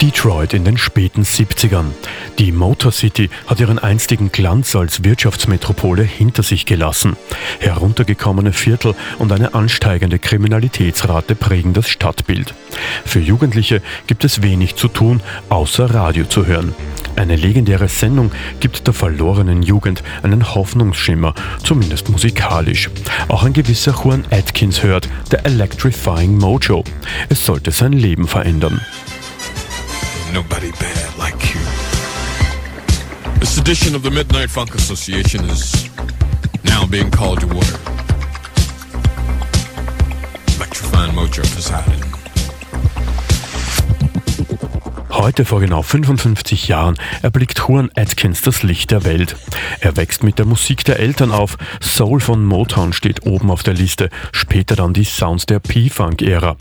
Detroit in den späten 70ern. Die Motor City hat ihren einstigen Glanz als Wirtschaftsmetropole hinter sich gelassen. Heruntergekommene Viertel und eine ansteigende Kriminalitätsrate prägen das Stadtbild. Für Jugendliche gibt es wenig zu tun, außer Radio zu hören. Eine legendäre Sendung gibt der verlorenen Jugend einen Hoffnungsschimmer, zumindest musikalisch. Auch ein gewisser Juan Atkins hört, der Electrifying Mojo. Es sollte sein Leben verändern. Nobody bad like you. This edition of the Midnight Funk Association is now being called to order. Electrifying Mojo Poseidon. Heute vor genau 55 Jahren erblickt Juan Atkins das Licht der Welt. Er wächst mit der Musik der Eltern auf. Soul von Motown steht oben auf der Liste, später dann die Sounds der P-Funk-Ära.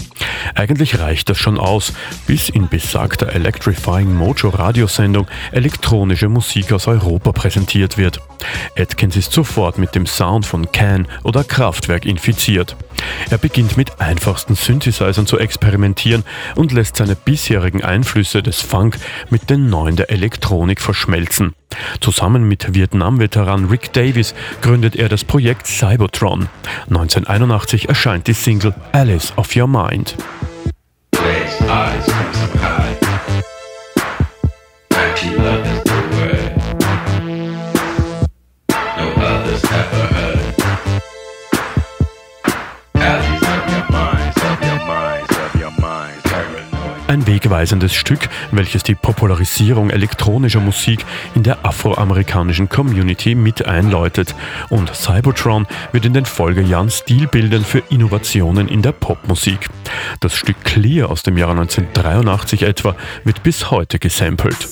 Eigentlich reicht das schon aus, bis in besagter Electrifying Mojo Radiosendung elektronische Musik aus Europa präsentiert wird. Atkins ist sofort mit dem Sound von Can oder Kraftwerk infiziert. Er beginnt mit einfachsten Synthesizern zu experimentieren und lässt seine bisherigen Einflüsse des Funk mit den neuen der Elektronik verschmelzen. Zusammen mit Vietnam-Veteran Rick Davis gründet er das Projekt Cybotron. 1981 erscheint die Single Alice of Your Mind. Ein wegweisendes Stück, welches die Popularisierung elektronischer Musik in der afroamerikanischen Community mit einläutet. Und Cybertron wird in den Folgejahren Stilbildern für Innovationen in der Popmusik. Das Stück Clear aus dem Jahre 1983 etwa wird bis heute gesampelt.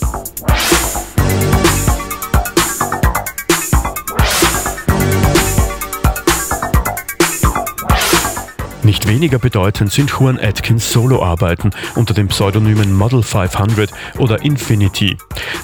Nicht weniger bedeutend sind Juan Atkins Soloarbeiten unter den Pseudonymen Model 500 oder Infinity.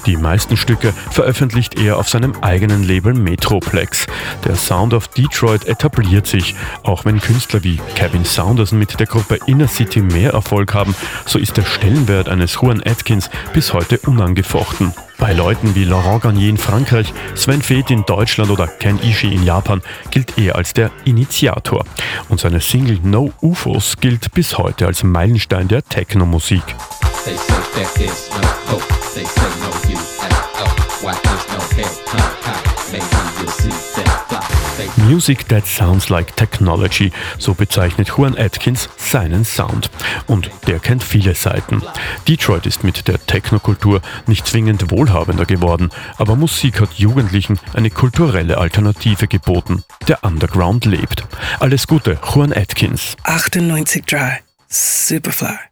Die meisten Stücke veröffentlicht er auf seinem eigenen Label Metroplex. Der Sound of Detroit etabliert sich. Auch wenn Künstler wie Kevin Saunderson mit der Gruppe Inner City mehr Erfolg haben, so ist der Stellenwert eines Juan Atkins bis heute unangefochten. Bei Leuten wie Laurent Garnier in Frankreich, Sven Feth in Deutschland oder Ken Ishii in Japan gilt er als der Initiator. Und seine Single No UFOs gilt bis heute als Meilenstein der Techno-Musik. Music That Sounds Like Technology, so bezeichnet Juan Atkins seinen Sound. Und der kennt viele Seiten. Detroit ist mit der Technokultur nicht zwingend wohlhabender geworden, aber Musik hat Jugendlichen eine kulturelle Alternative geboten. Der Underground lebt. Alles Gute, Juan Atkins. 98.3 Superfly.